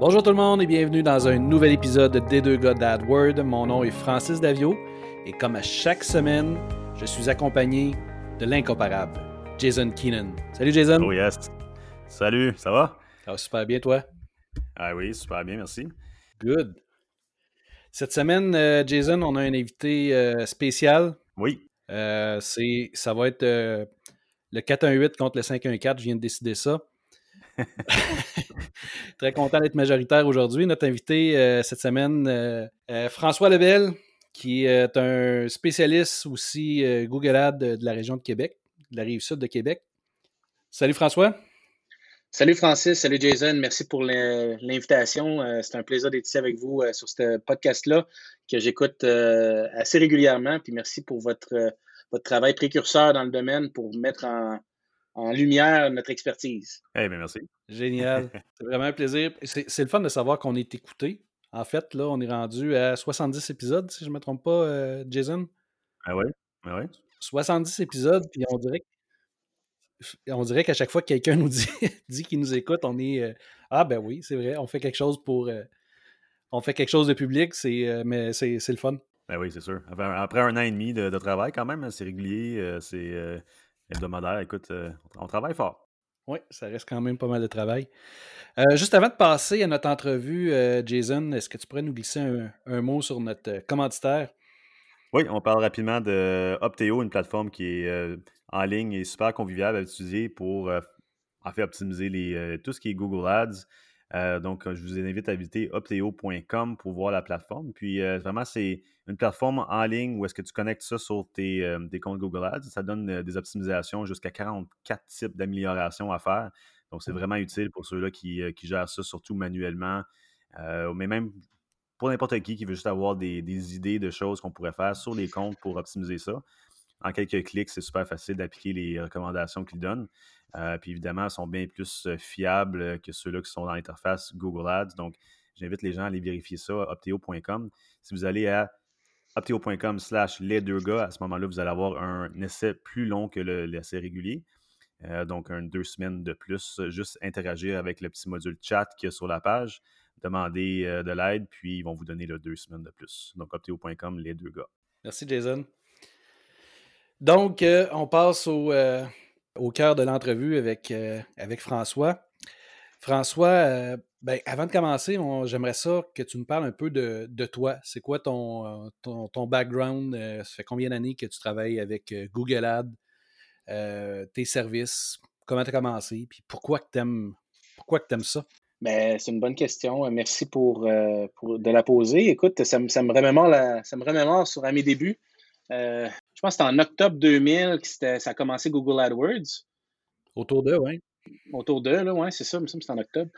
Bonjour tout le monde et bienvenue dans un nouvel épisode des deux gars d'AdWord. Mon nom est Francis Davio et comme à chaque semaine, je suis accompagné de l'incomparable Jason Keenan. Salut Jason. Oh yes. Salut, ça va? Ça va super bien toi? Ah oui, super bien, merci. Good. Cette semaine, euh, Jason, on a un invité euh, spécial. Oui. Euh, c'est, ça va être le 418 contre le 514. Je viens de décider ça. Très content d'être majoritaire aujourd'hui. Notre invité euh, cette semaine, euh, euh, François Lebel, qui est un spécialiste aussi Google Ads de, la région de Québec, de la rive sud de Québec. Salut François. Salut Francis, salut Jason, merci pour l'invitation. C'est un plaisir d'être ici avec vous sur ce podcast-là que j'écoute assez régulièrement. Puis merci pour votre, votre travail précurseur dans le domaine pour mettre en, en lumière notre expertise. Eh bien, merci. Génial. C'est vraiment un plaisir. C'est le fun de savoir qu'on est écouté. En fait, là, on est rendu à 70 épisodes, si je ne me trompe pas, euh, Jason. Ah ouais? Ah ouais? 70 épisodes, puis on dirait on dirait qu'à chaque fois que quelqu'un nous dit, dit qu'il nous écoute, on est euh, Ah ben oui, c'est vrai, on fait quelque chose pour euh, on fait quelque chose de public, c'est mais c'est le fun. Ben oui, c'est sûr. Après un an et demi de, de travail, quand même, c'est régulier, c'est hebdomadaire. Écoute, euh, on travaille fort. Oui, ça reste quand même pas mal de travail. Euh, juste avant de passer à notre entrevue, euh, Jason, est-ce que tu pourrais nous glisser un, mot sur notre commanditaire? Oui, on parle rapidement de Opteo, une plateforme qui est en ligne et super conviviale à utiliser pour en fait optimiser les, tout ce qui est Google Ads. Euh, donc, je vous invite à visiter opteo.com pour voir la plateforme. Puis, euh, vraiment, c'est une plateforme en ligne où est-ce que tu connectes ça sur tes, euh, comptes Google Ads. Ça donne des optimisations jusqu'à 44 types d'améliorations à faire. Donc, c'est mmh. vraiment utile pour ceux-là qui, gèrent ça, surtout manuellement. mais même pour n'importe qui qui veut juste avoir des, des idées de choses qu'on pourrait faire sur les comptes pour optimiser ça. En quelques clics, c'est super facile d'appliquer les recommandations qu'ils donnent. Euh, puis évidemment, sont bien plus euh, fiables que ceux-là qui sont dans l'interface Google Ads. Donc, j'invite les gens à aller vérifier ça à opteo.com. Si vous allez à opteo.com slash les deux gars, à ce moment-là, vous allez avoir un essai plus long que l'essai régulier. Euh, donc, un deux semaines de plus, juste interagir avec le petit module chat qui est sur la page, demander de l'aide, puis ils vont vous donner deux semaines de plus. Donc, opteo.com, les deux gars. Merci, Jason. Donc, on passe au, au cœur de l'entrevue avec, euh, avec François. François, euh, ben, avant de commencer, j'aimerais ça que tu nous parles un peu de, toi. C'est quoi ton, euh, ton, background? ça fait combien d'années que tu travailles avec Google Ads, tes services? Comment tu as commencé? Puis pourquoi tu aimes, que ça? Ben, c'est une bonne question. Merci pour, de la poser. Écoute, ça, me, ça me remémore ça me sur à mes débuts. Je pense que c'était en octobre 2000 que ça a commencé Google AdWords. Autour d'eux, oui. Autour d'eux, là, oui, c'est ça, me semble que c'était en octobre.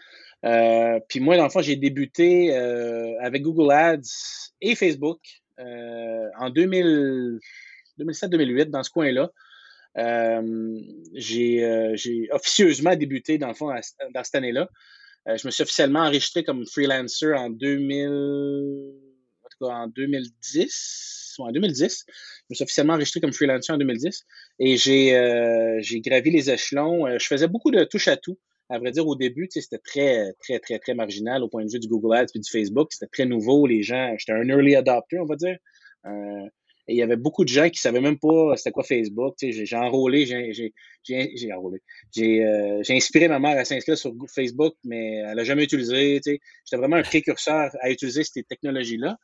Euh, puis moi, dans le fond, j'ai débuté euh, avec Google Ads et Facebook en 2007-2008, dans ce coin-là. j'ai officieusement débuté, dans le fond, dans cette année-là. je me suis officiellement enregistré comme freelancer en 2000, en, tout en 2010 en 2010. Je me suis officiellement enregistré comme freelancer en 2010 et euh, j'ai gravi les échelons. Euh, je faisais beaucoup de touche à tout. À vrai dire, au début, c'était très, très, très, très marginal au point de vue du Google Ads et du Facebook. C'était très nouveau. Les gens, j'étais un early adopter, on va dire. Euh, et il y avait beaucoup de gens qui savaient même pas c'était quoi Facebook. J'ai enrôlé, j'ai enrôlé. J'ai inspiré ma mère à s'inscrire sur Facebook, mais elle n'a jamais utilisé. J'étais vraiment un précurseur à utiliser ces technologies-là.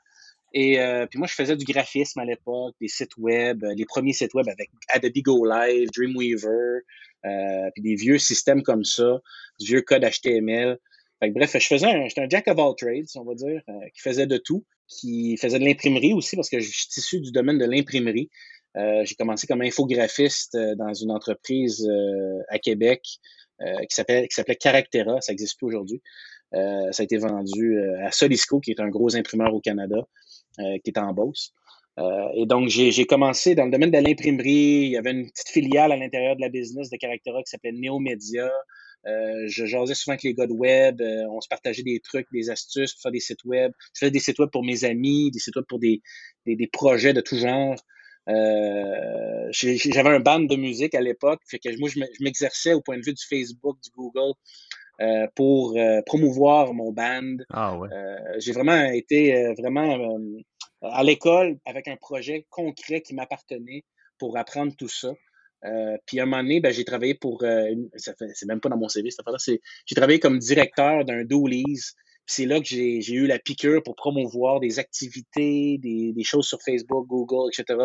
Et euh, puis moi, je faisais du graphisme à l'époque, des sites web, euh, les premiers sites web avec Adobe Go Live, Dreamweaver, euh, puis des vieux systèmes comme ça, du vieux code HTML. bref, je faisais un, j'étais un jack of all trades, on va dire, qui faisait de tout, qui faisait de l'imprimerie aussi parce que je suis issu du domaine de l'imprimerie. j'ai commencé comme infographiste dans une entreprise à Québec qui s'appelait qui s'appelait Caractera, ça existe plus aujourd'hui. ça a été vendu à Solisco, qui est un gros imprimeur au Canada. Euh, qui est en Beauce. Euh, et donc, j'ai commencé dans le domaine de l'imprimerie. Il y avait une petite filiale à l'intérieur de la business de Caractera qui s'appelait Neomedia. Euh, je jasais souvent avec les gars de web. on se partageait des trucs, des astuces pour faire des sites web. Je faisais des sites web pour mes amis, des sites web pour des, des, des projets de tout genre. Euh, J'avais un band de musique à l'époque. Moi, je m'exerçais au point de vue du Facebook, du Google, euh, pour euh, promouvoir mon band. Ah ouais. Euh, j'ai vraiment été vraiment à l'école avec un projet concret qui m'appartenait pour apprendre tout ça. puis à un moment donné, ben, j'ai travaillé pour, c'est même pas dans mon CV cette affaire-là, j'ai travaillé comme directeur d'un doolies c'est là que j'ai eu la piqûre pour promouvoir des activités, des, des, choses sur Facebook, Google, etc.,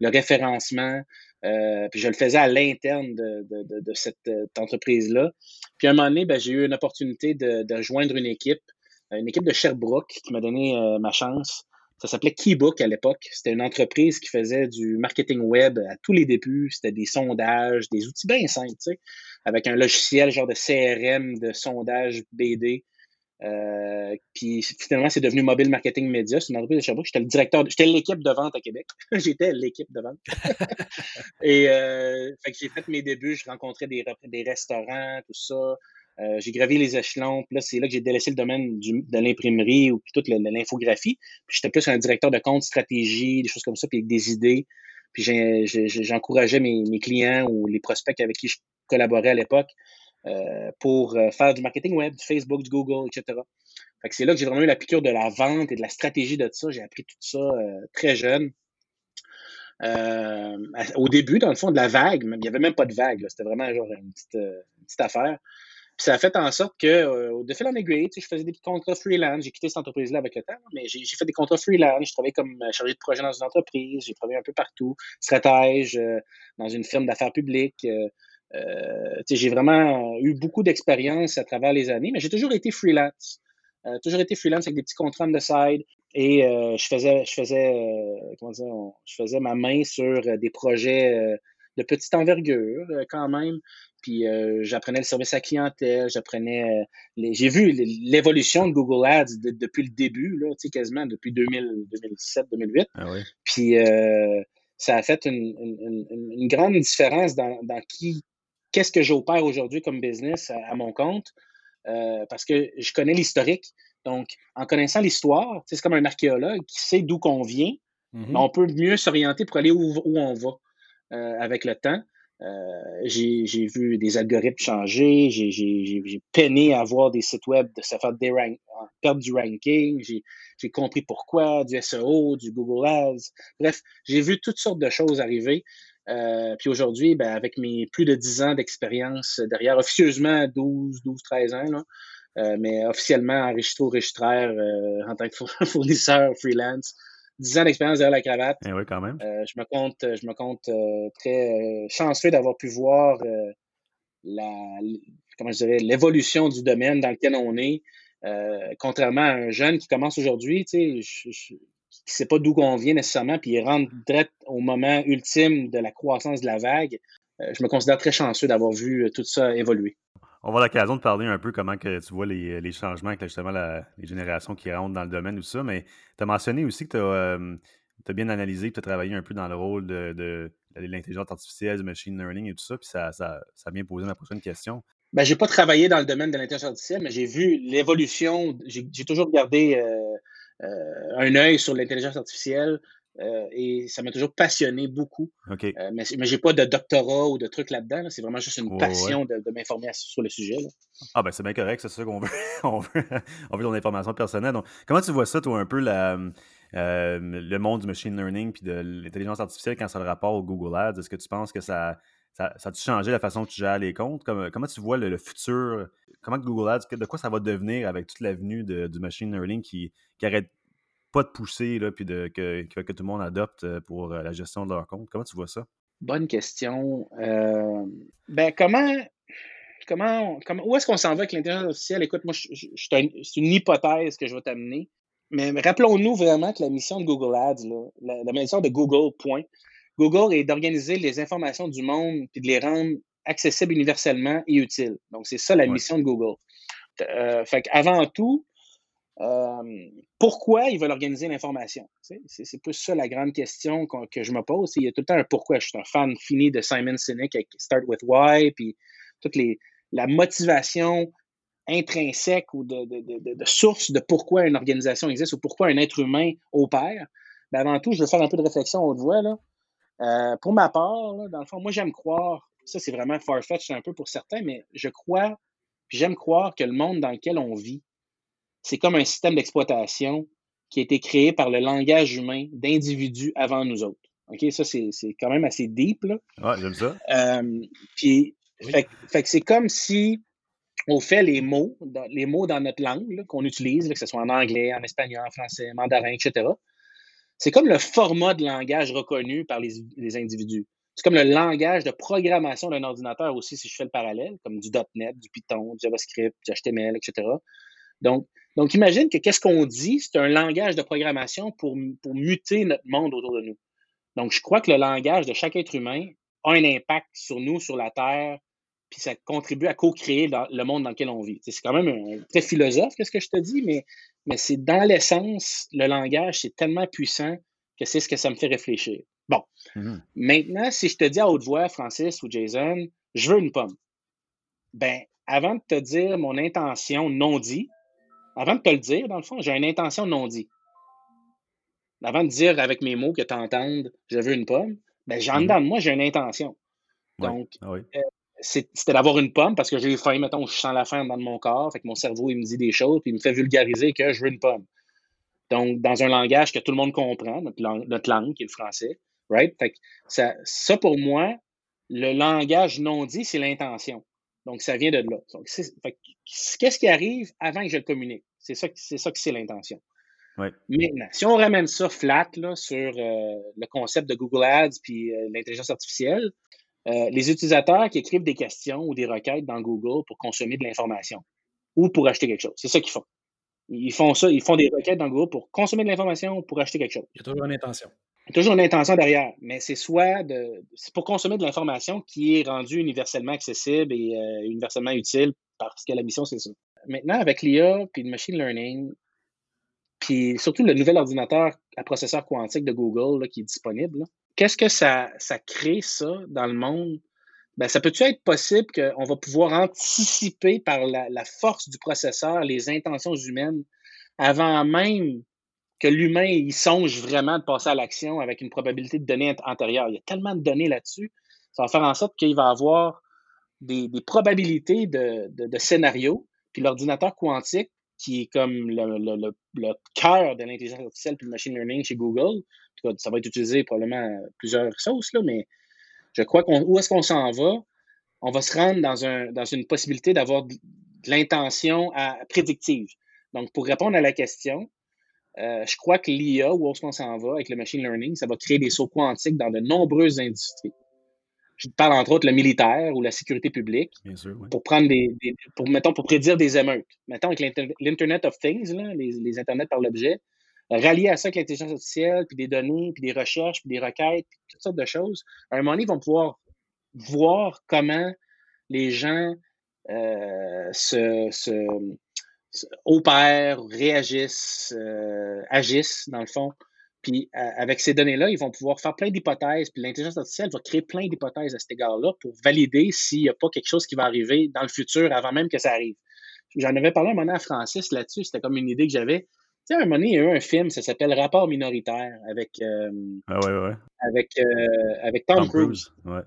le référencement. Euh, puis je le faisais à l'interne de, cette, euh, entreprise-là. Puis à un moment donné, ben, j'ai eu une opportunité de, rejoindre une équipe, une équipe de Sherbrooke qui m'a donné euh, ma chance. Ça s'appelait Keybook à l'époque. C'était une entreprise qui faisait du marketing web à tous les débuts. C'était des sondages, des outils bien simples, tu sais, avec un logiciel genre de CRM, de sondage BD. Euh, puis finalement, c'est devenu Mobile Marketing Media. C'est une entreprise de Sherbrooke. J'étais le directeur, j'étais l'équipe de vente à Québec. j'étais l'équipe de vente. et euh, fait que j'ai fait mes débuts. Je rencontrais des, des restaurants, tout ça. Euh, j'ai gravi les échelons. Puis là, c'est là que j'ai délaissé le domaine du, de l'imprimerie ou puis toute l'infographie. Puis j'étais plus un directeur de compte, stratégie, des choses comme ça, puis avec des idées. Puis j'encourageais mes, mes clients ou les prospects avec qui je collaborais à l'époque pour euh, faire du marketing web, du Facebook, du Google, etc. Fait que c'est là que j'ai vraiment eu la piqûre de la vente et de la stratégie de ça. J'ai appris tout ça euh, très jeune. au début, dans le fond, de la vague, il n'y avait même pas de vague. C'était vraiment genre une petite, affaire. Ça a fait en sorte que, au de fil en aiguille, je faisais des petits contrats freelance. J'ai quitté cette entreprise-là avec le temps, mais j'ai fait des contrats freelance. Je travaillais comme chargé de projet dans une entreprise. J'ai travaillé un peu partout, stratège, dans une firme d'affaires publiques. Euh, j'ai vraiment eu beaucoup d'expérience à travers les années, mais j'ai toujours été freelance. Euh, toujours été freelance avec des petits contrats de side et euh, je faisais je faisais comment dire, je faisais ma main sur des projets de petite envergure quand même. Puis j'apprenais le service à clientèle j'apprenais j'ai vu l'évolution de Google Ads depuis le début là quasiment depuis 2007 2008 ah puis ça a fait une, une, grande différence dans, dans qui qu'est-ce que j'opère aujourd'hui comme business à, mon compte, euh, parce que je connais l'historique. Donc, en connaissant l'histoire, c'est comme un archéologue qui sait d'où qu'on vient, mm-hmm. on peut mieux s'orienter pour aller où, on va euh, avec le temps. Euh, j'ai vu des algorithmes changer, j'ai peiné à voir des sites web de se faire perdre du ranking, j'ai compris pourquoi, du SEO, du Google Ads. Bref, j'ai vu toutes sortes de choses arriver. Euh, puis aujourd'hui, ben, avec mes plus de 10 ans d'expérience derrière, officieusement 12, 12, 13 ans, là, euh, mais officiellement enregistré au registraire euh, en tant que fournisseur freelance. 10 ans d'expérience derrière la cravate. Eh oui, quand même. je me compte, je me compte très chanceux d'avoir pu voir la, comment je dirais, l'évolution du domaine dans lequel on est. contrairement à un jeune qui commence aujourd'hui, tu sais, qui ne sait pas d'où on vient nécessairement, puis il rentre direct au moment ultime de la croissance de la vague. Euh, je me considère très chanceux d'avoir vu euh, tout ça évoluer. On va avoir l'occasion de parler un peu comment que tu vois les, les changements avec justement les générations qui rentrent dans le domaine ou ça, mais tu as mentionné aussi que tu as, as, bien analysé, tu as travaillé un peu dans le rôle de, de, l'intelligence artificielle, du machine learning et tout ça, puis ça, ça, ça a bien posé ma prochaine question. Ben, j'ai pas travaillé dans le domaine de l'intelligence artificielle, mais j'ai vu l'évolution. J'ai toujours gardé euh, euh, un œil sur l'intelligence artificielle. Euh, et ça m'a toujours passionné beaucoup. Euh, mais mais j'ai pas de doctorat ou de trucs là-dedans. C'est vraiment juste une passion de, m'informer sur le sujet. Ah ben c'est bien correct, c'est ça qu'on veut. on, veut on veut ton information personnelle. Donc, comment tu vois ça, toi, un peu la, le monde du machine learning puis de l'intelligence artificielle quand ça le rapport au Google Ads? Est-ce que tu penses que ça, ça, a-tu changé la façon que tu gères les comptes? Comment, comment tu vois le, futur? Comment Google Ads, de quoi ça va devenir avec toute l'avenue du machine learning qui, qui pas de pousser, là, puis de, que, que, tout le monde adopte euh, pour euh, la gestion de leur compte? Comment tu vois ça? Bonne question. Euh, ben, comment, comment, où est-ce qu'on s'en va avec l'intelligence artificielle? Écoute, moi, c'est une hypothèse que je vais t'amener. Mais, rappelons-nous vraiment que la mission de Google Ads, la, la, mission de Google, point, Google est d'organiser les informations du monde et de les rendre accessibles universellement et utiles. Donc, c'est ça la mission de Google. Euh, fait avant tout, euh, pourquoi ils veulent organiser l'information? C'est plus ça la grande question que je me pose. Il y a tout le temps un pourquoi. Je suis un fan fini de Simon Sinek avec Start with Why, puis toute les, la motivation intrinsèque ou de, de, de, source de pourquoi une organisation existe ou pourquoi un être humain opère. Ben avant tout, je veux faire un peu de réflexion haute voix. Là. Euh, pour ma part, dans le fond, moi, j'aime croire, ça c'est vraiment farfetch un peu pour certains, mais je crois j'aime croire que le monde dans lequel on vit, c'est comme un système d'exploitation qui a été créé par le langage humain d'individus avant nous autres. OK, ça, c'est quand même assez deep, là. Ouais, j'aime ça. Euh, puis, fait, que c'est comme si on fait les mots, dans, les mots dans notre langue qu'on utilise, que ce soit en anglais, en espagnol, en français, mandarin, etc. C'est comme le format de langage reconnu par les, les individus. C'est comme le langage de programmation d'un ordinateur aussi, si je fais le parallèle, comme du .NET, du Python, du JavaScript, du HTML, etc. Donc, donc imagine que qu'est-ce qu'on dit, c'est un langage de programmation pour, pour muter notre monde autour de nous. Donc, je crois que le langage de chaque être humain a un impact sur nous, sur la Terre, puis ça contribue à co-créer le monde dans lequel on vit. C'est quand même très philosophe, qu'est-ce que je te dis, mais, mais c'est dans l'essence, le langage, c'est tellement puissant que c'est ce que ça me fait réfléchir. Bon. Mmh Maintenant, si je te dis à haute voix, Francis ou Jason, je veux une pomme, ben, avant de te dire mon intention non dit, avant de te le dire, dans le fond, j'ai une intention non dit avant de dire avec mes mots que tu entendes je veux une pomme, ben, j'en mmh dedans de moi, j'ai une intention. Donc, ah euh, c'était d'avoir une pomme parce que j'ai faim, mettons, je sens la faim dans mon corps, fait que mon cerveau, il me dit des choses, puis il me fait vulgariser que je veux une pomme. Donc, dans un langage que tout le monde comprend, notre langue, qui est le français, right? Fait que ça, ça, pour moi, le langage non dit, c'est l'intention. Donc, ça vient de là. Qu'est-ce qui arrive avant que je le communique? C'est ça, ça que c'est l'intention. Maintenant, si on ramène ça flat là, sur euh, le concept de Google Ads puis euh, l'intelligence artificielle, euh, les utilisateurs qui écrivent des questions ou des requêtes dans Google pour consommer de l'information ou pour acheter quelque chose, c'est ça qu'ils font. Ils font ça, ils font des requêtes dans Google pour consommer de l'information ou pour acheter quelque chose. Il y a toujours une intention. Il y a toujours une intention derrière, mais c'est soit de, c'est pour consommer de l'information qui est rendue universellement accessible et universellement utile parce que la mission, c'est ça. Maintenant, avec l'IA puis le machine learning, puis surtout le nouvel ordinateur à processeur quantique de Google qui est disponible, qu'est-ce que ça, ça crée, ça, dans le monde? Ben, ça peut-tu être possible qu'on va pouvoir anticiper par la, force du processeur les intentions humaines avant même que l'humain il songe vraiment de passer à l'action avec une probabilité de données antérieure? Il y a tellement de données là-dessus. Ça va faire en sorte qu'il va avoir des, probabilités de, scénarios. Puis l'ordinateur quantique qui est comme le, le, cœur de l'intelligence artificielle puis le machine learning chez Google. Ça va être utilisé probablement à plusieurs sauces, là, mais je crois qu'on où est-ce qu'on s'en va? On va se rendre dans, un, dans une possibilité d'avoir de, l'intention prédictive. Donc, pour répondre à la question, euh, je crois que l'IA, où est-ce qu'on s'en va avec le machine learning, ça va créer des sauts quantiques dans de nombreuses industries je parle entre autres le militaire ou la sécurité publique, pour prendre des, pour, mettons, pour prédire des émeutes. Mettons avec l'Internet of Things, les, les Internets par l'objet, rallier à ça avec l'intelligence artificielle, puis des données, puis des recherches, puis des requêtes, puis toutes sortes de choses. À un moment donné, ils vont pouvoir voir comment les gens euh, se, opèrent, réagissent, euh, agissent, dans le fond, puis avec ces données-là, ils vont pouvoir faire plein d'hypothèses. Puis l'intelligence artificielle va créer plein d'hypothèses à cet égard-là pour valider s'il n'y a pas quelque chose qui va arriver dans le futur avant même que ça arrive. J'en avais parlé un moment à Francis là-dessus. C'était comme une idée que j'avais. Tu sais, à un moment donné, il y a eu un film, ça s'appelle Rapport minoritaire avec, euh, ah ouais, ouais. avec, euh, avec Tom, Cruise. Ouais.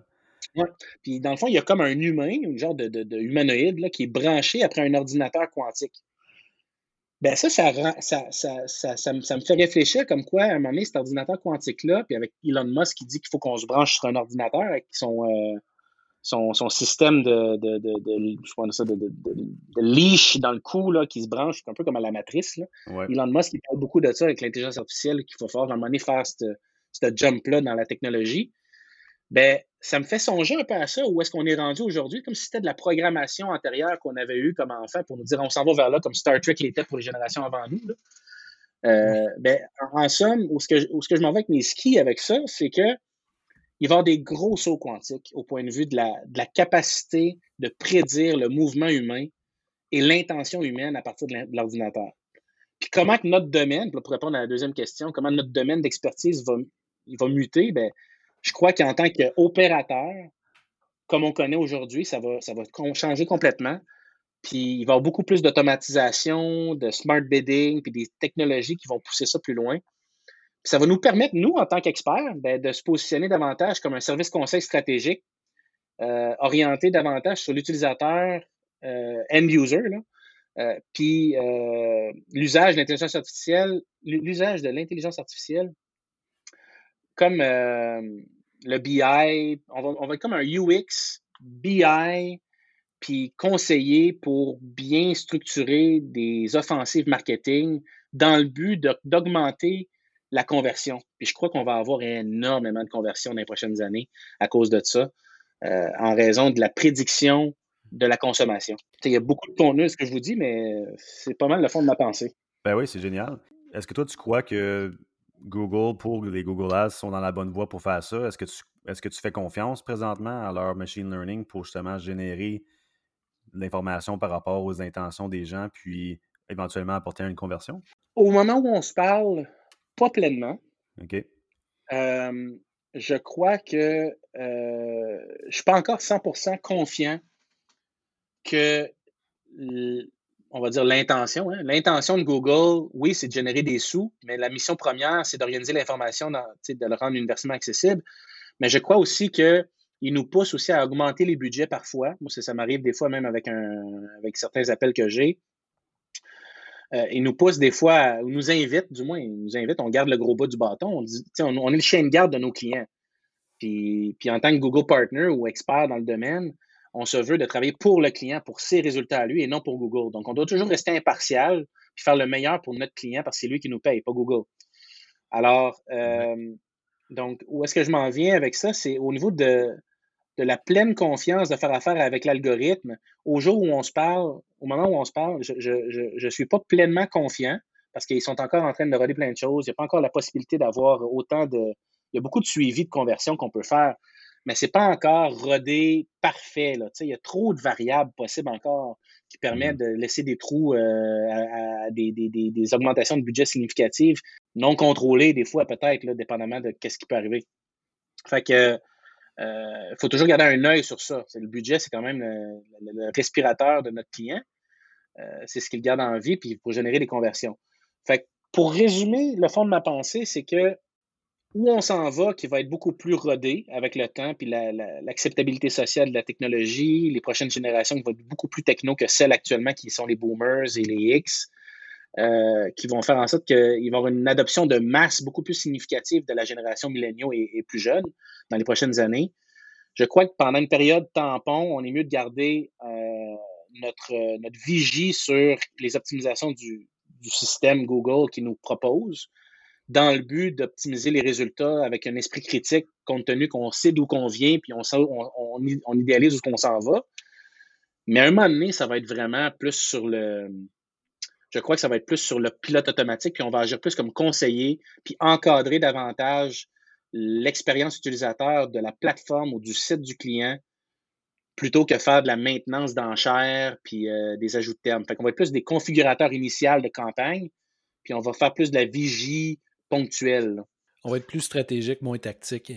Ouais. Puis dans le fond, il y a comme un humain, un genre de, de, de humanoïde là, qui est branché après un ordinateur quantique. Ben ça, ça, ça, ça, ça, me, fait réfléchir comme quoi, à un moment donné, cet ordinateur-quantique-là, puis avec Elon Musk qui dit qu'il faut qu'on se branche sur un ordinateur avec son, euh, son, son, système de, de, de, de, ça, de, de, leash dans le cou là, qui se branche, un peu comme à la matrice. Là. Elon Musk, il parle beaucoup de ça avec l'intelligence artificielle, qu'il faut faire, à un moment donné, faire ce jump-là dans la technologie ben, ça me fait songer un peu à ça, où est-ce qu'on est rendu aujourd'hui, comme si c'était de la programmation antérieure qu'on avait eue comme enfant pour nous dire on s'en va vers là, comme Star Trek l'était pour les générations avant nous. Euh, ben, en, somme, où ce que, où ce que je m'en vais avec mes skis avec ça, c'est que il va y avoir des gros sauts quantiques au point de vue de la, capacité de prédire le mouvement humain et l'intention humaine à partir de l'ordinateur. Puis comment notre domaine, pour répondre à la deuxième question, comment notre domaine d'expertise va, va muter, ben, je crois qu'en tant qu'opérateur, comme on connaît aujourd'hui, ça va, ça va changer complètement. Puis il va y avoir beaucoup plus d'automatisation, de smart bidding, puis des technologies qui vont pousser ça plus loin. Ça va nous permettre, nous, en tant qu'experts, ben, de se positionner davantage comme un service conseil stratégique, euh, orienté davantage sur l'utilisateur end user, puis l'usage de l'intelligence artificielle, l'usage de l'intelligence artificielle comme le BI, on va, on va être comme un UX, BI, puis conseiller pour bien structurer des offensives marketing dans le but d'augmenter la conversion. Puis je crois qu'on va avoir énormément de conversion dans les prochaines années à cause de ça, euh, en raison de la prédiction de la consommation. Il y a beaucoup de contenu, ce que je vous dis, mais c'est pas mal le fond de ma pensée. Ben oui, c'est génial. Est-ce que toi, tu crois que Google, pour les Google Ads, sont dans la bonne voie pour faire ça? Est-ce que tu, est-ce que tu fais confiance présentement à leur machine learning pour justement générer l'information par rapport aux intentions des gens, puis éventuellement apporter une conversion? Au moment où on se parle, pas pleinement. OK. je crois que euh, je ne suis pas encore 100% confiant que, on va dire, l'intention. Hein. L'intention de Google, oui, c'est de générer des sous, mais la mission première, c'est d'organiser l'information, de le rendre universellement accessible. Mais je crois aussi que il nous pousse aussi à augmenter les budgets parfois. Moi, ça, m'arrive des fois même avec, un, avec certains appels que j'ai. Euh, il nous pousse des fois, ou nous invite, du moins, il nous invite, on garde le gros bout du bâton. On, dit, on, on est le chien de garde de nos clients. Puis, puis en tant que Google Partner ou expert dans le domaine, on se veut de travailler pour le client, pour ses résultats à lui et non pour Google. Donc, on doit toujours rester impartial puis faire le meilleur pour notre client parce que c'est lui qui nous paye, pas Google. Alors, euh, donc, où est-ce que je m'en viens avec ça? C'est au niveau de, de la pleine confiance de faire affaire avec l'algorithme. Au jour où on se parle, au moment où on se parle, je ne suis pas pleinement confiant parce qu'ils sont encore en train de roder plein de choses. Il n'y a pas encore la possibilité d'avoir autant de. Il y a beaucoup de suivi de conversion qu'on peut faire, mais ce n'est pas encore rodé parfait. Là. Il y a trop de variables possibles encore qui permettent mm-hmm. de laisser des trous euh, à, des, des, des, augmentations de budget significatives, non contrôlées des fois peut-être, dépendamment de ce qui peut arriver. Fait que il euh, faut toujours garder un œil sur ça. Le budget, c'est quand même le, respirateur de notre client. Euh, c'est ce qu'il garde en vie, puis pour générer des conversions. Pour résumer, le fond de ma pensée, c'est que où on s'en va, qui va être beaucoup plus rodé avec le temps, puis l'acceptabilité sociale de la technologie, les prochaines générations qui vont être beaucoup plus techno que celles actuellement qui sont les boomers et les X, euh, qui vont faire en sorte qu'il va y avoir une adoption de masse beaucoup plus significative de la génération milléniaux et, plus jeune dans les prochaines années. Je crois que pendant une période tampon, on est mieux de garder euh, notre, notre vigie sur les optimisations du, système Google qui nous propose dans le but d'optimiser les résultats avec un esprit critique, compte tenu qu'on sait d'où qu'on vient, puis on, on, on idéalise où qu'on s'en va. Mais à un moment donné, ça va être vraiment plus sur le, je crois que ça va être plus sur le pilote automatique, puis on va agir plus comme conseiller, puis encadrer davantage l'expérience utilisateur de la plateforme ou du site du client plutôt que faire de la maintenance d'enchères puis euh, des ajouts de termes. Fait qu'on va être plus des configurateurs initiales de campagne, puis on va faire plus de la vigie ponctuelle. On va être plus stratégique, moins tactique.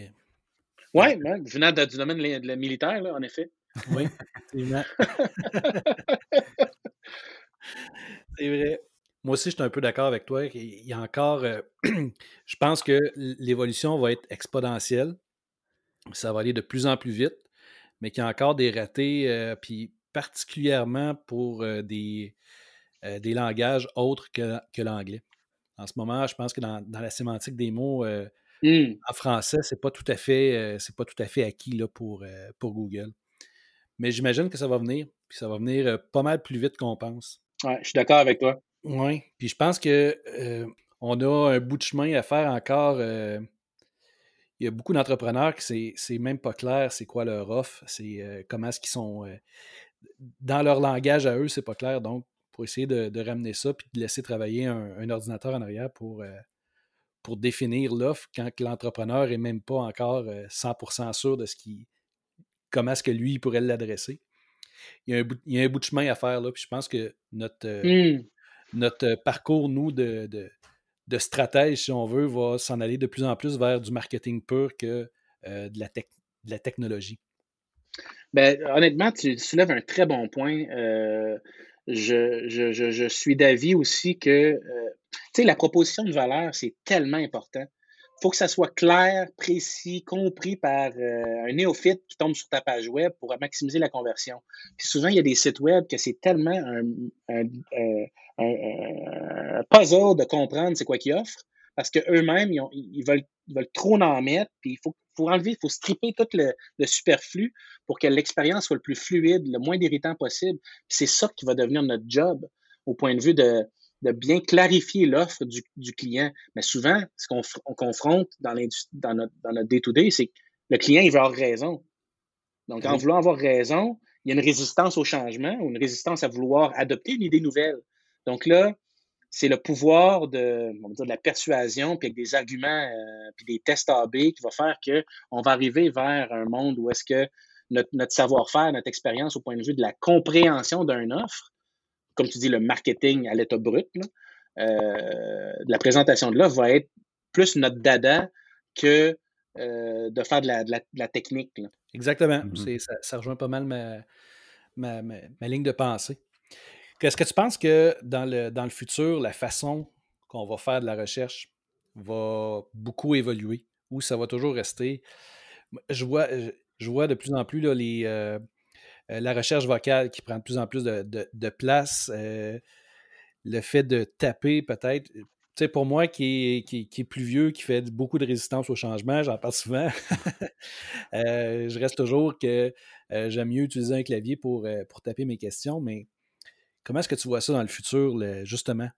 Oui, venant du domaine de la militaire, là, en effet. Oui, C'est vrai. Moi aussi, je suis un peu d'accord avec toi. Il y a encore. Euh, je pense que l'évolution va être exponentielle. Ça va aller de plus en plus vite, mais qu'il y a encore des ratés, euh, puis particulièrement pour euh, des, des langages autres que, que l'anglais. En ce moment, je pense que dans, la sémantique des mots mmh. en français, c'est pas tout à fait, c'est pas tout à fait acquis là, pour, pour Google. Mais j'imagine que ça va venir, puis ça va venir pas mal plus vite qu'on pense. Ouais, je suis d'accord avec toi. Oui, puis je pense que euh, on a un bout de chemin à faire encore. Euh, il y a beaucoup d'entrepreneurs qui c'est même pas clair c'est quoi leur offre, c'est euh, comment est-ce qu'ils sont dans leur langage à eux, c'est pas clair. Donc, pour essayer de, ramener ça puis de laisser travailler un, ordinateur en arrière pour, pour définir l'offre quand l'entrepreneur est même pas encore 100% sûr de ce qui comment est-ce que lui il pourrait l'adresser il y, a un bout, il y, a un bout, de chemin à faire là. Puis je pense que notre, euh, mmh. notre parcours, nous, de, de, de, stratège, si on veut, va s'en aller de plus en plus vers du marketing pur que euh, de, la de la technologie. Ben, honnêtement, tu soulèves un très bon point. Euh, je, je, je, suis d'avis aussi que la proposition de valeur, c'est tellement important. Faut que ça soit clair, précis, compris par euh, un néophyte qui tombe sur ta page web pour maximiser la conversion. Puis souvent, il y a des sites web que c'est tellement un, puzzle de comprendre c'est quoi qu'ils offrent parce qu'eux-mêmes, ils, veulent, trop en mettre, puis il faut, faut enlever, il faut stripper tout le, le superflu pour que l'expérience soit le plus fluide, le moins irritant possible. c'est ça qui va devenir notre job au point de vue de, de bien clarifier l'offre du, du, client. Mais souvent, ce qu'on confronte dans, dans notre dans notre day-to-day, c'est que le client, il veut avoir raison. Donc, en voulant avoir raison, il y a une résistance au changement ou une résistance à vouloir adopter une idée nouvelle. Donc là, c'est le pouvoir de, de la persuasion, puis avec des arguments, euh, puis des tests AB qui va faire qu'on va arriver vers un monde où est-ce que notre, notre savoir-faire, notre expérience au point de vue de la compréhension d'une offre, comme tu dis, le marketing à l'état brut, euh, la présentation de l'offre va être plus notre dada que euh, de faire de la, de la, technique. Exactement. Mm-hmm. ça, ça, rejoint pas mal ma, ma, ma ligne de pensée. Est-ce que tu penses que dans le, dans le futur, la façon qu'on va faire de la recherche va beaucoup évoluer ou ça va toujours rester? Je vois, je vois de plus en plus là, les, euh, la recherche vocale qui prend de plus en plus de, place. Euh, le fait de taper peut-être. Tu sais, pour moi qui est, qui, est, plus vieux, qui fait beaucoup de résistance au changement, j'en parle souvent, je reste toujours que j'aime mieux utiliser un clavier pour, taper mes questions, mais Comment est-ce que tu vois ça dans le futur, justement,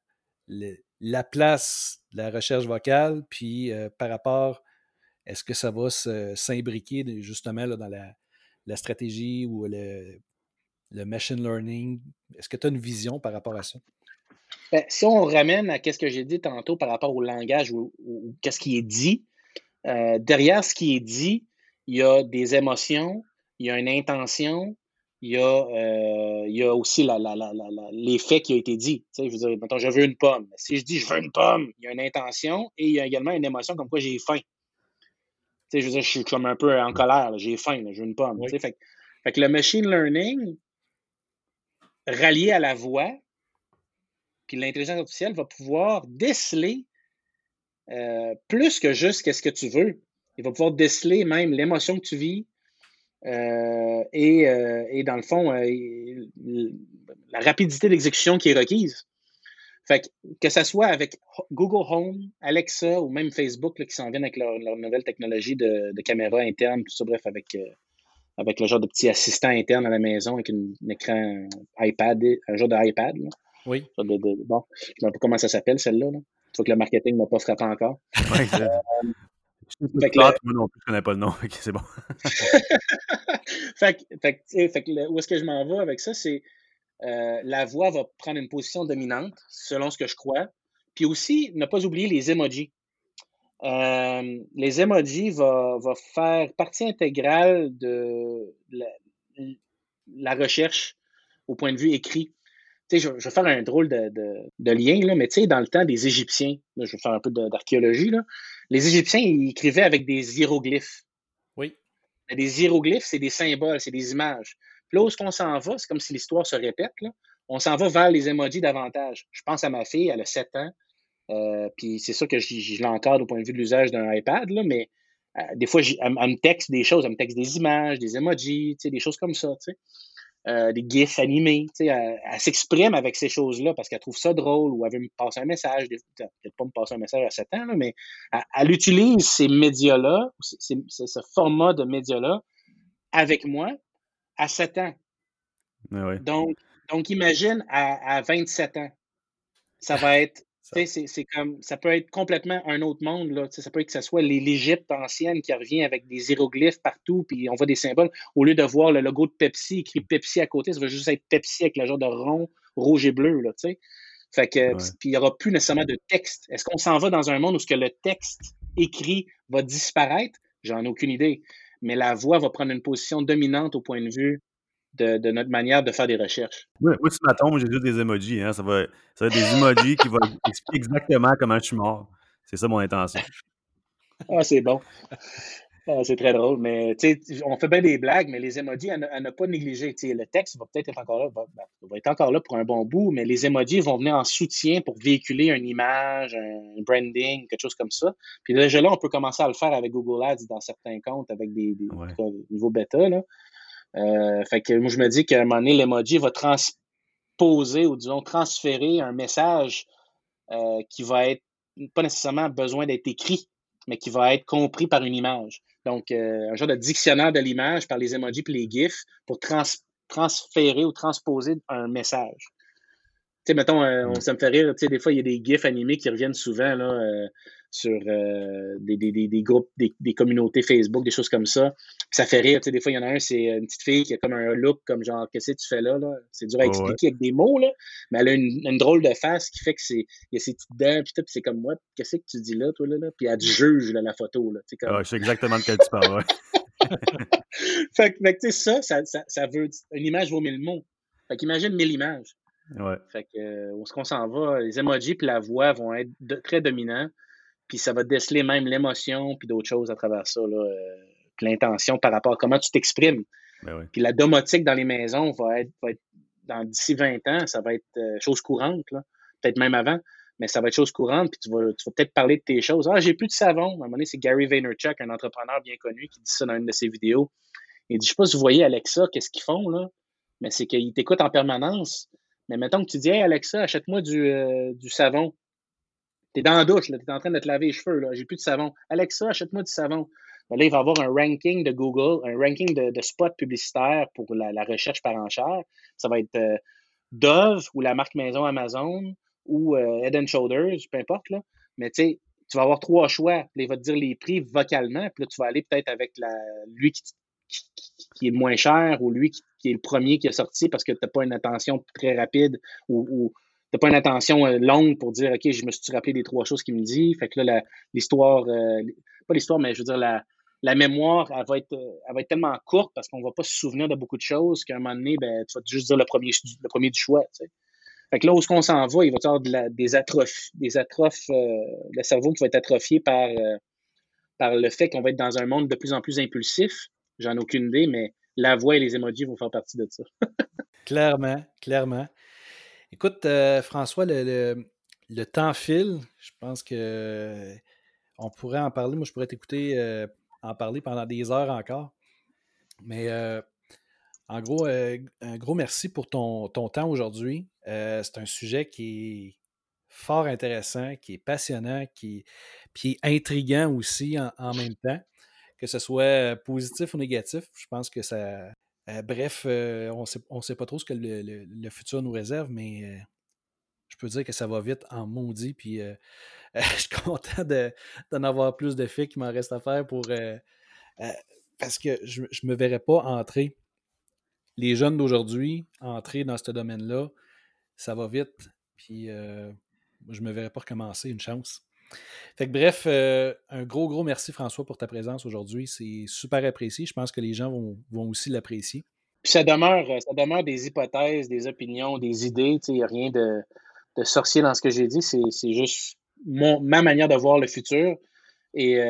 la place de la recherche vocale, puis euh, par rapport, est-ce que ça va s'imbriquer justement dans la, stratégie ou le, machine learning? Est-ce que tu as une vision par rapport à ça? Ben, si on ramène à ce que j'ai dit tantôt par rapport au langage ou, qu'est-ce qui est dit, euh, derrière ce qui est dit, il y a des émotions, il y a une intention, il y a, euh, il y a aussi la, la, la, l'effet qui a été dit. Tu sais, je veux dire, maintenant, je veux une pomme. Si je dis je veux une pomme, il y a une intention et il y a également une émotion comme quoi j'ai faim. Sais, je veux dire, je suis comme un peu en colère, j'ai faim, je veux une pomme. Fait, fait, que le machine learning, rallié à la voix, puis l'intelligence artificielle va pouvoir déceler euh, plus que juste qu'est-ce que tu veux. Il va pouvoir déceler même l'émotion que tu vis, euh, et, euh, et, dans le fond, la rapidité d'exécution qui est requise. Fait que, que ce soit avec Google Home, Alexa ou même Facebook qui s'en viennent avec leur, nouvelle technologie de, de, caméra interne, tout ça, bref, avec, avec le genre de petit assistant interne à la maison avec un écran iPad, un genre d'iPad. Oui. bon, je ne sais pas comment ça s'appelle, celle-là. Là. Tu vois que le marketing n'a pas frappé encore. Fait que moi non plus, je connais pas le nom, c'est bon. fait, fait, fait que où est-ce que je m'en vais avec ça, c'est euh, la voix va prendre une position dominante, selon ce que je crois. Puis aussi, ne pas oublier les emojis. Euh, les emojis vont va faire partie intégrale de la, recherche au point de vue écrit. Je, vais faire un drôle de, lien, là, mais tu dans le temps des Égyptiens, je vais faire un peu d'archéologie, les Égyptiens, écrivaient avec des hiéroglyphes. Oui. Des hiéroglyphes, c'est des symboles, c'est des images. Puis là où on s'en va, c'est comme si l'histoire se répète, on s'en va vers les emojis davantage. Je pense à ma fille, elle a 7 ans, euh, puis c'est sûr que je, l'encadre au point de vue de l'usage d'un iPad, mais euh, des fois, elle, me texte des choses, elle me texte des images, des emojis, des choses comme ça. Euh, des gifs animés. Elle, elle s'exprime avec ces choses-là parce qu'elle trouve ça drôle ou elle veut me passer un message. Peut-être pas me passer un message à 7 ans, mais elle, utilise ces médias-là, ce format de médias-là avec moi à 7 ans. Ah donc, donc, imagine à, à 27 ans. Ça va être c'est comme, ça peut être complètement un autre monde. Là. Ça peut être que ce soit l'Égypte ancienne qui revient avec des hiéroglyphes partout, puis on voit des symboles. Au lieu de voir le logo de Pepsi écrit Pepsi à côté, ça va juste être Pepsi avec le genre de rond rouge et bleu. Là, fait que, puis il n'y aura plus nécessairement de texte. Est-ce qu'on s'en va dans un monde où ce que le texte écrit va disparaître? J'en ai aucune idée. Mais la voix va prendre une position dominante au point de vue de, notre manière de faire des recherches. Moi, moi ma tombe, j'ai juste des emojis. Hein. Ça, va, ça va être des emojis qui vont expliquer exactement comment je suis mort. C'est ça mon intention. Ah, c'est bon. Ah, c'est très drôle, mais on fait bien des blagues, mais les emojis, à, ne pas négliger. le texte va peut-être être encore là, va, ben, va, être encore là pour un bon bout, mais les emojis vont venir en soutien pour véhiculer une image, un branding, quelque chose comme ça. Puis déjà là, on peut commencer à le faire avec Google Ads dans certains comptes, avec des, nouveaux bêta. Là. Euh, fait que moi, je me dis qu'à un moment donné, l'emoji va transposer ou disons transférer un message euh, qui va être pas nécessairement besoin d'être écrit, mais qui va être compris par une image. Donc, euh, un genre de dictionnaire de l'image par les emojis et les GIFs pour transférer ou transposer un message. Tu sais, mettons, euh, on, mm. ça me fait rire, tu sais, des fois, il y a des GIFs animés qui reviennent souvent, là, euh, sur euh, des, des, des, groupes, des, des, communautés Facebook, des choses comme ça. ça fait rire. Tu sais, des fois, il y en a un, c'est une petite fille qui a comme un look comme genre, qu'est-ce que tu fais là? là? C'est dur à expliquer avec des mots, là, mais elle a une, une, drôle de face qui fait que c'est. Il y a ses petites dents, puis c'est comme moi, qu'est-ce que tu dis là, toi, là? là? Puis elle te juge là, la photo. Là, comme... ah, je sais exactement de quel tu parles, fait que, tu sais, ça, ça, ça, ça, veut. Une image vaut mille mots. Fait qu'imagine mille images. Ouais. Fait que, où est-ce qu'on s'en va? Les emojis puis la voix vont être très dominants. Puis ça va déceler même l'émotion, puis d'autres choses à travers ça, là, euh, l'intention par rapport à comment tu t'exprimes. Ben puis la domotique dans les maisons va être, va être dans d'ici 20 ans, ça va être euh, chose courante, peut-être même avant, mais ça va être chose courante, puis tu vas, tu vas peut-être parler de tes choses. Ah, j'ai plus de savon. À un moment donné, c'est Gary Vaynerchuk, un entrepreneur bien connu, qui dit ça dans une de ses vidéos. Il dit, je sais pas si vous voyez Alexa, qu'est-ce qu'ils font, là, mais c'est qu'ils t'écoutent en permanence. Mais mettons que tu dis, hey Alexa, achète-moi du, euh, du savon. T'es dans la douche, tu es en train de te laver les cheveux, là, j'ai plus de savon. Alexa, achète-moi du savon. Ben là, il va avoir un ranking de Google, un ranking de, spots publicitaires pour la, recherche par enchère. Ça va être euh, Dove ou la marque maison Amazon ou euh, Head Shoulders, peu importe. Là. Mais tu sais, tu vas avoir trois choix. il va te dire les prix vocalement. Puis là, tu vas aller peut-être avec la, lui qui, qui, est moins cher ou lui qui, est le premier qui est sorti parce que tu n'as pas une attention très rapide ou t'as pas une attention euh, longue pour dire, OK, je me suis rappelé des trois choses qu'il me dit? Fait que là, l'histoire, euh, pas l'histoire, mais je veux dire, la, la mémoire, elle va, être, va être tellement courte parce qu'on va pas se souvenir de beaucoup de choses qu'à un moment donné, ben, tu vas juste dire le premier, le premier du choix. Fait que là où est-ce qu'on s'en va, il va y avoir des atrophes, des atrophes, euh, le cerveau qui va être atrophié par, par le fait qu'on va être dans un monde de plus en plus impulsif. J'en ai aucune idée, mais la voix et les emojis vont faire partie de ça. clairement, clairement. Écoute, euh, François, le, temps file. Je pense que euh, on pourrait en parler. Moi, je pourrais t'écouter euh, en parler pendant des heures encore. Mais en gros, un gros merci pour ton, temps aujourd'hui. c'est un sujet qui est fort intéressant, qui est passionnant, qui, puis intriguant aussi en, même temps, que ce soit positif ou négatif. Je pense que ça, euh, bref, euh, on ne sait pas trop ce que le, futur nous réserve, mais euh, je peux dire que ça va vite en maudit. Puis je suis content d'en avoir plus de faits qui m'en reste à faire pour. parce que je ne me verrais pas entrer. Les jeunes d'aujourd'hui, entrer dans ce domaine-là, ça va vite. Puis je ne me verrais pas recommencer, une chance. Fait que bref, un gros, gros merci François pour ta présence aujourd'hui. C'est super apprécié. Je pense que les gens vont, aussi l'apprécier. Ça demeure, ça demeure des hypothèses, des opinions, des idées. Il n'y a rien de, sorcier dans ce que j'ai dit. C'est juste ma manière de voir le futur. Et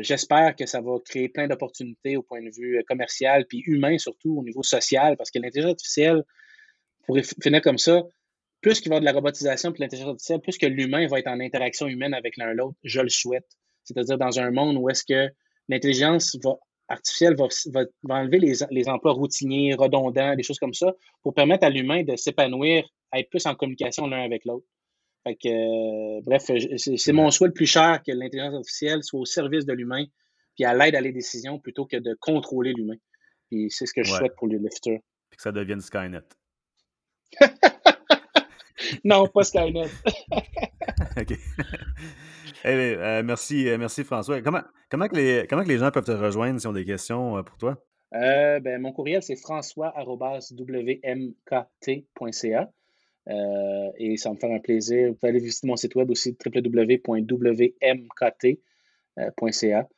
j'espère que ça va créer plein d'opportunités au point de vue commercial, puis humain surtout, au niveau social, parce que l'intelligence artificielle, pour finir comme ça, plus qu'il va y avoir de la robotisation et l'intelligence artificielle, plus que l'humain va être en interaction humaine avec l'un l'autre, je le souhaite. C'est-à-dire dans un monde où est-ce que l'intelligence artificielle va, enlever les, emplois routiniers, redondants, des choses comme ça, pour permettre à l'humain de s'épanouir, à être plus en communication l'un avec l'autre. Fait que, euh, bref, c'est mon souhait le plus cher que l'intelligence artificielle soit au service de l'humain, puis à l'aide à les décisions plutôt que de contrôler l'humain. Puis c'est ce que je souhaite pour le, futur. Puis que ça devienne Skynet. non, pas Skynet. OK. Euh, merci, euh, merci François. Comment, comment, que les, comment que les gens peuvent te rejoindre s'ils ont des questions euh, pour toi? ben, mon courriel, c'est françois.wmkt.ca. et ça me fait un plaisir. Vous pouvez aller visiter mon site web aussi, www.wmkt.ca.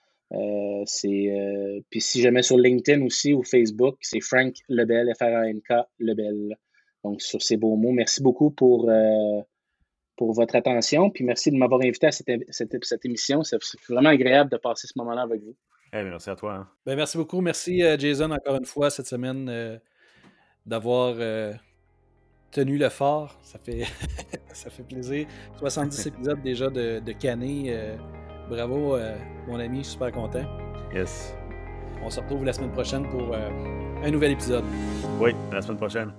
puis si jamais sur LinkedIn aussi ou Facebook, c'est Frank Lebel, F-R-A-N-K Lebel. Donc, sur ces beaux mots, merci beaucoup pour, euh, pour votre attention. Puis merci de m'avoir invité à cette, cette, émission. C'est vraiment agréable de passer ce moment-là avec vous. Eh, merci à toi. Hein. Ben, merci beaucoup. Merci, euh, Jason, encore une fois, cette semaine, euh, d'avoir euh, tenu le fort. Ça fait, ça fait plaisir. 70 épisodes déjà de, de Canet. bravo, mon ami. Je suis super content. Yes. On se retrouve la semaine prochaine pour un nouvel épisode. Oui, la semaine prochaine.